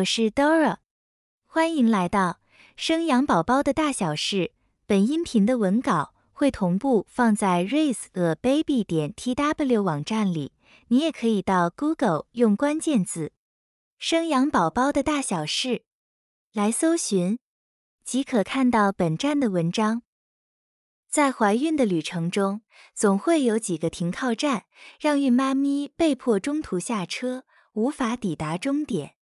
我是 Dora，欢迎来到生养宝宝的大小事。本音频的文稿会同步放在 raiseababy 点 tw 网站里，你也可以到 Google 用关键字“生养宝宝的大小事”来搜寻，即可看到本站的文章。在怀孕的旅程中，总会有几个停靠站，让孕妈咪被迫中途下车。无法抵达终点，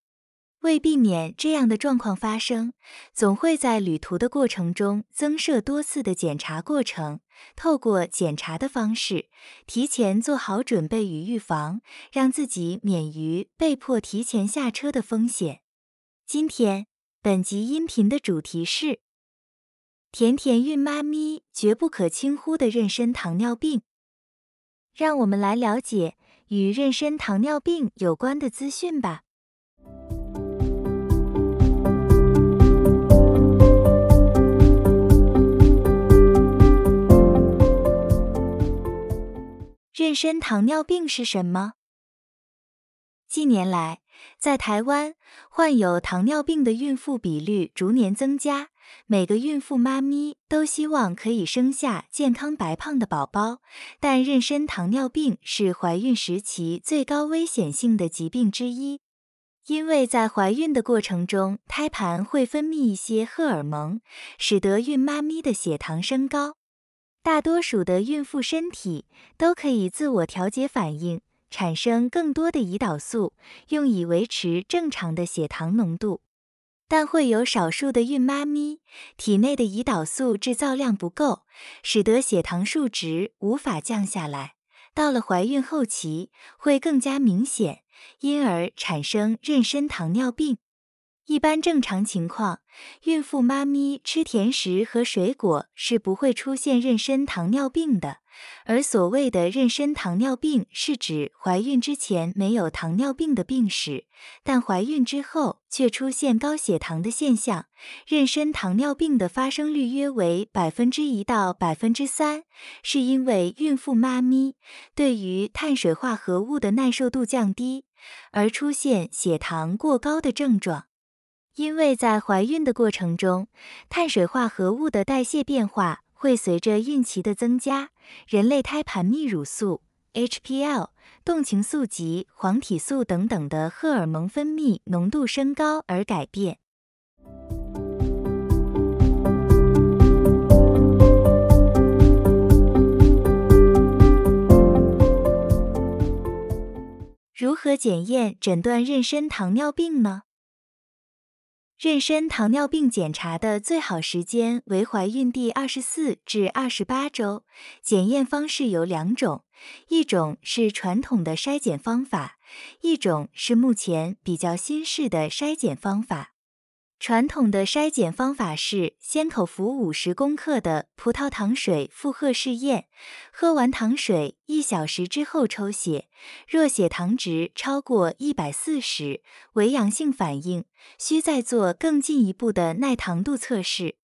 为避免这样的状况发生，总会在旅途的过程中增设多次的检查过程。透过检查的方式，提前做好准备与预防，让自己免于被迫提前下车的风险。今天本集音频的主题是：甜甜孕妈咪绝不可轻忽的妊娠糖尿病。让我们来了解。与妊娠糖尿病有关的资讯吧。妊娠糖尿病是什么？近年来，在台湾，患有糖尿病的孕妇比率逐年增加。每个孕妇妈咪都希望可以生下健康白胖的宝宝，但妊娠糖尿病是怀孕时期最高危险性的疾病之一，因为在怀孕的过程中，胎盘会分泌一些荷尔蒙，使得孕妈咪的血糖升高。大多数的孕妇身体都可以自我调节反应，产生更多的胰岛素，用以维持正常的血糖浓度。但会有少数的孕妈咪体内的胰岛素制造量不够，使得血糖数值无法降下来。到了怀孕后期会更加明显，因而产生妊娠糖尿病。一般正常情况，孕妇妈咪吃甜食和水果是不会出现妊娠糖尿病的。而所谓的妊娠糖尿病，是指怀孕之前没有糖尿病的病史，但怀孕之后却出现高血糖的现象。妊娠糖尿病的发生率约为百分之一到百分之三，是因为孕妇妈咪对于碳水化合物的耐受度降低，而出现血糖过高的症状。因为在怀孕的过程中，碳水化合物的代谢变化。会随着孕期的增加，人类胎盘泌乳素 （HPL）、动情素及黄体素等等的荷尔蒙分泌浓度升高而改变。如何检验诊断妊娠糖尿病呢？妊娠糖尿病检查的最好时间为怀孕第二十四至二十八周。检验方式有两种，一种是传统的筛检方法，一种是目前比较新式的筛检方法。传统的筛检方法是先口服五十克的葡萄糖水负荷试验，喝完糖水一小时之后抽血，若血糖值超过一百四十为阳性反应，需再做更进一步的耐糖度测试。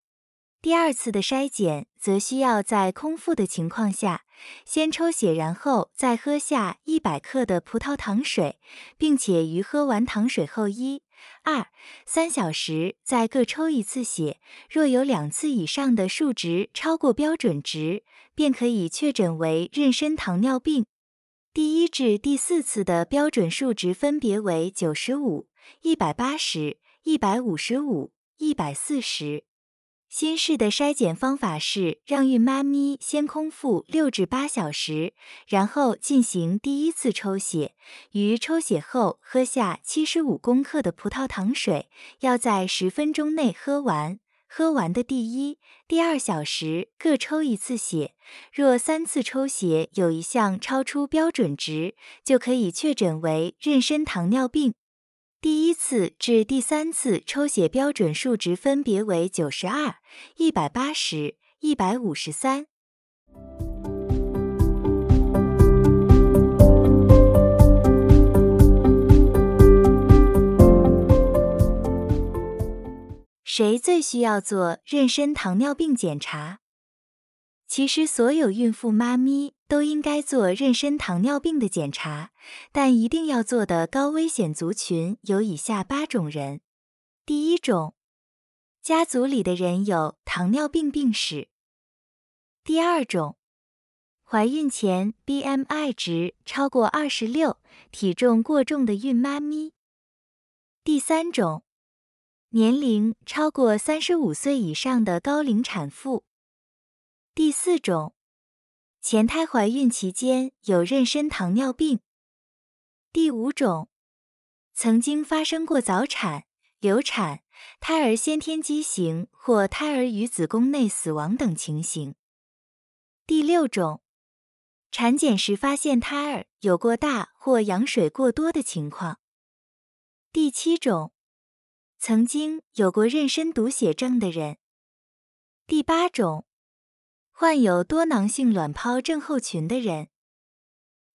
第二次的筛检则需要在空腹的情况下先抽血，然后再喝下一百克的葡萄糖水，并且于喝完糖水后一。二三小时再各抽一次血，若有两次以上的数值超过标准值，便可以确诊为妊娠糖尿病。第一至第四次的标准数值分别为九十五、一百八十、一百五十五、一百四十。新式的筛检方法是让孕妈咪先空腹六至八小时，然后进行第一次抽血。于抽血后喝下七十五公克的葡萄糖水，要在十分钟内喝完。喝完的第一、第二小时各抽一次血。若三次抽血有一项超出标准值，就可以确诊为妊娠糖尿病。第一次至第三次抽血标准数值分别为九十二、一百八十、一百五十三。谁最需要做妊娠糖尿病检查？其实，所有孕妇妈咪都应该做妊娠糖尿病的检查，但一定要做的高危险族群有以下八种人：第一种，家族里的人有糖尿病病史；第二种，怀孕前 BMI 值超过二十六、体重过重的孕妈咪；第三种，年龄超过三十五岁以上的高龄产妇；第四种，前胎怀孕期间有妊娠糖尿病；第五种，曾经发生过早产、流产、胎儿先天畸形或胎儿于子宫内死亡等情形；第六种。产检时发现胎儿有过大或羊水过多的情况。第七种，曾经有过妊娠毒血症的人。第八种，患有多囊性卵泡症候群的人。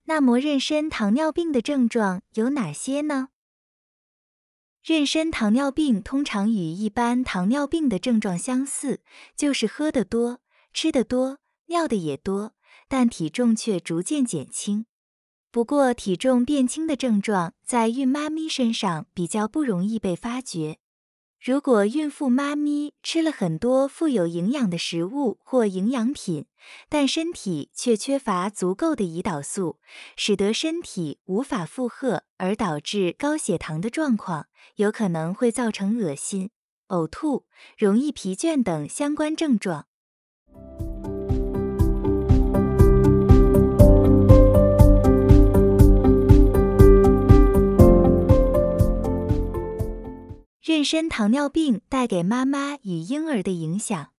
那么，妊娠糖尿病的症状有哪些呢？妊娠糖尿病通常与一般糖尿病的症状相似，就是喝得多、吃得多、尿的也多。但体重却逐渐减轻。不过，体重变轻的症状在孕妈咪身上比较不容易被发觉。如果孕妇妈咪吃了很多富有营养的食物或营养品，但身体却缺乏足够的胰岛素，使得身体无法负荷，而导致高血糖的状况，有可能会造成恶心、呕吐、容易疲倦等相关症状。妊娠糖尿病带给妈妈与婴儿的影响，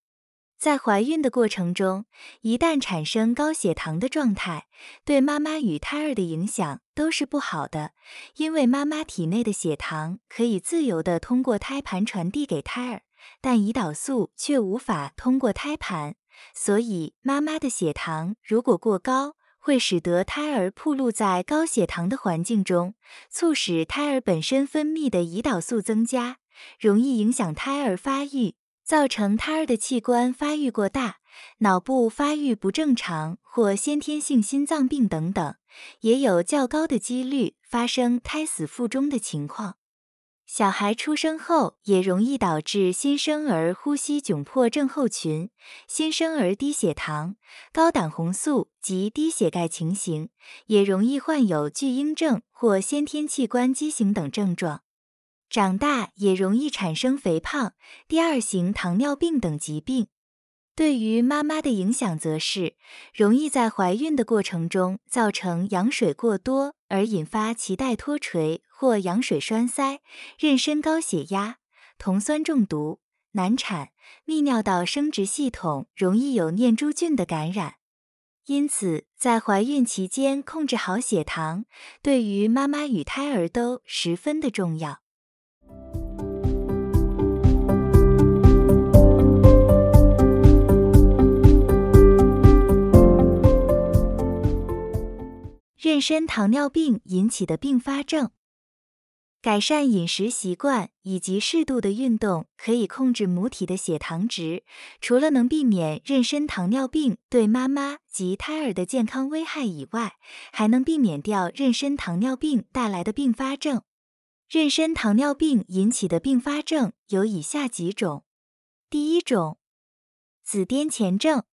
在怀孕的过程中，一旦产生高血糖的状态，对妈妈与胎儿的影响都是不好的。因为妈妈体内的血糖可以自由地通过胎盘传递给胎儿，但胰岛素却无法通过胎盘，所以妈妈的血糖如果过高，会使得胎儿暴露在高血糖的环境中，促使胎儿本身分泌的胰岛素增加。容易影响胎儿发育，造成胎儿的器官发育过大、脑部发育不正常或先天性心脏病等等，也有较高的几率发生胎死腹中的情况。小孩出生后也容易导致新生儿呼吸窘迫症候群、新生儿低血糖、高胆红素及低血钙情形，也容易患有巨婴症或先天器官畸形等症状。长大也容易产生肥胖、第二型糖尿病等疾病。对于妈妈的影响，则是容易在怀孕的过程中造成羊水过多，而引发脐带脱垂或羊水栓塞；妊娠高血压、酮酸中毒、难产；泌尿道生殖系统容易有念珠菌的感染。因此，在怀孕期间控制好血糖，对于妈妈与胎儿都十分的重要。妊娠糖尿病引起的并发症，改善饮食习惯以及适度的运动，可以控制母体的血糖值。除了能避免妊娠糖尿病对妈妈及胎儿的健康危害以外，还能避免掉妊娠糖尿病带来的并发症。妊娠糖尿病引起的并发症有以下几种：第一种，子癫前症，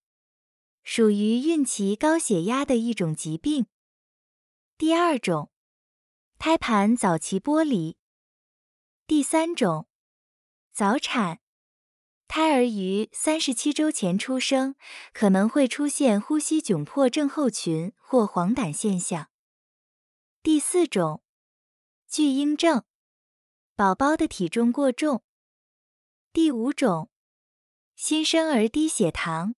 属于孕期高血压的一种疾病。第二种，胎盘早期剥离；第三种，早产，胎儿于三十七周前出生，可能会出现呼吸窘迫症候群或黄疸现象；第四种，巨婴症，宝宝的体重过重；第五种，新生儿低血糖。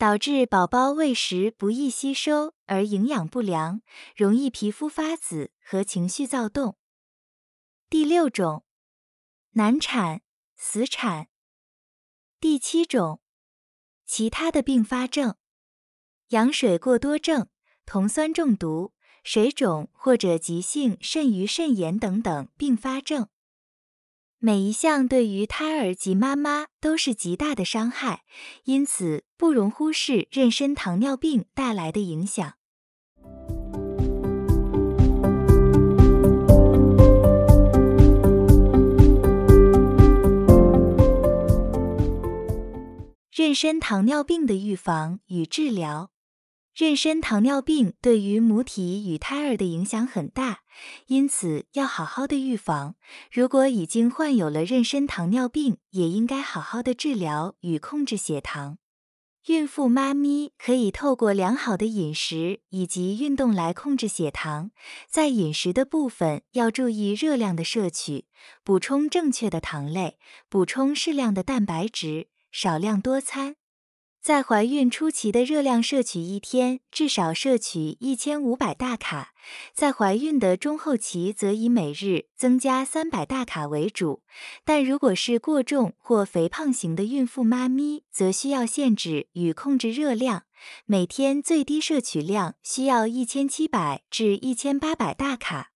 导致宝宝喂食不易吸收而营养不良，容易皮肤发紫和情绪躁动。第六种，难产、死产。第七种，其他的并发症，羊水过多症、酮酸中毒、水肿或者急性肾盂肾炎等等并发症。每一项对于胎儿及妈妈都是极大的伤害因此不容忽视妊娠糖尿病带来的影响。妊娠糖尿病的预防与治疗妊娠糖尿病对于母体与胎儿的影响很大，因此要好好的预防。如果已经患有了妊娠糖尿病，也应该好好的治疗与控制血糖。孕妇妈咪可以透过良好的饮食以及运动来控制血糖。在饮食的部分要注意热量的摄取，补充正确的糖类，补充适量的蛋白质，少量多餐。在怀孕初期的热量摄取，一天至少摄取一千五百大卡；在怀孕的中后期，则以每日增加三百大卡为主。但如果是过重或肥胖型的孕妇妈咪，则需要限制与控制热量，每天最低摄取量需要一千七百至一千八百大卡。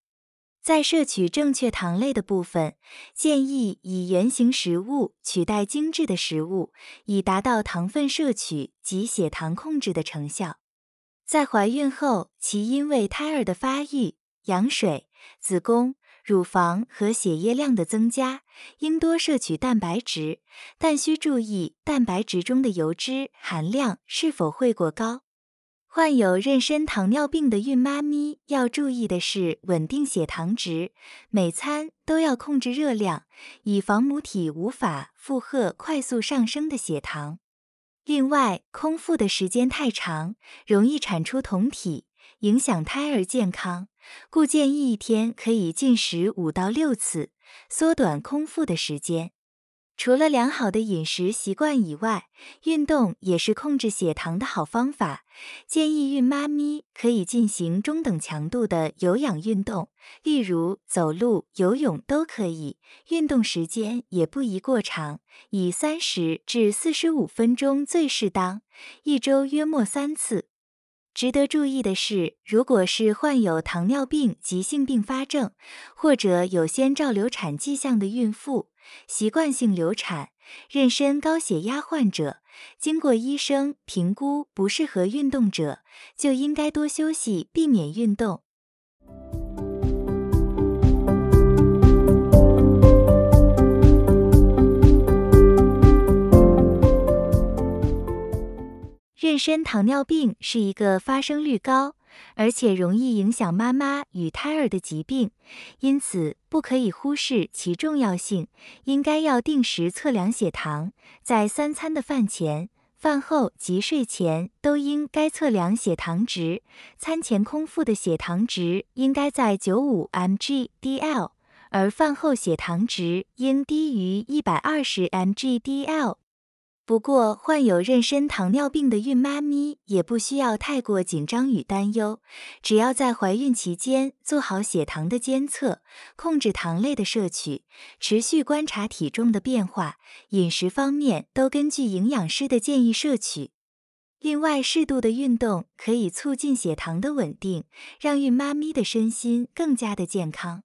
在摄取正确糖类的部分，建议以原形食物取代精致的食物，以达到糖分摄取及血糖控制的成效。在怀孕后，其因为胎儿的发育、羊水、子宫、乳房和血液量的增加，应多摄取蛋白质，但需注意蛋白质中的油脂含量是否会过高。患有妊娠糖尿病的孕妈咪要注意的是稳定血糖值，每餐都要控制热量，以防母体无法负荷快速上升的血糖。另外，空腹的时间太长，容易产出酮体，影响胎儿健康，故建议一天可以进食五到六次，缩短空腹的时间。除了良好的饮食习惯以外，运动也是控制血糖的好方法。建议孕妈咪可以进行中等强度的有氧运动，例如走路、游泳都可以。运动时间也不宜过长，以三十至四十五分钟最适当，一周约莫三次。值得注意的是，如果是患有糖尿病急性并发症，或者有先兆流产迹象的孕妇。习惯性流产、妊娠高血压患者，经过医生评估不适合运动者，就应该多休息，避免运动。妊娠糖尿病是一个发生率高。而且容易影响妈妈与胎儿的疾病，因此不可以忽视其重要性。应该要定时测量血糖，在三餐的饭前、饭后及睡前都应该测量血糖值。餐前空腹的血糖值应该在九五 mg/dl，而饭后血糖值应低于一百二十 mg/dl。不过，患有妊娠糖尿病的孕妈咪也不需要太过紧张与担忧，只要在怀孕期间做好血糖的监测，控制糖类的摄取，持续观察体重的变化，饮食方面都根据营养师的建议摄取。另外，适度的运动可以促进血糖的稳定，让孕妈咪的身心更加的健康。